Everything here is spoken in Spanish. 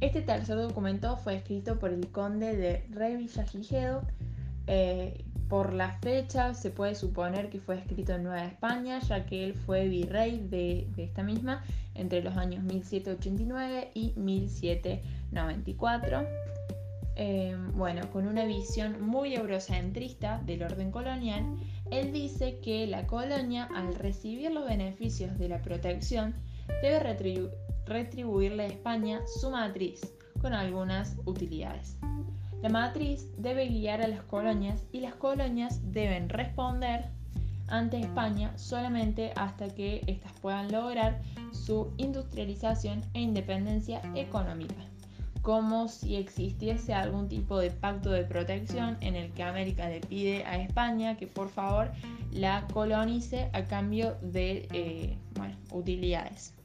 Este tercer documento fue escrito por el conde de Revillagigedo. Eh, por la fecha se puede suponer que fue escrito en Nueva España, ya que él fue virrey de, esta misma entre los años 1789 y 1794. Eh, bueno, con una visión muy eurocentrista del orden colonial, él dice que la colonia, al recibir los beneficios de la protección, debe retribuirle a España su matriz con algunas utilidades. La matriz debe guiar a las colonias y las colonias deben responder ante España solamente hasta que éstas puedan lograr su industrialización e independencia económica, como si existiese algún tipo de pacto de protección en el que América le pide a España que por favor la colonice a cambio de eh, utilidades.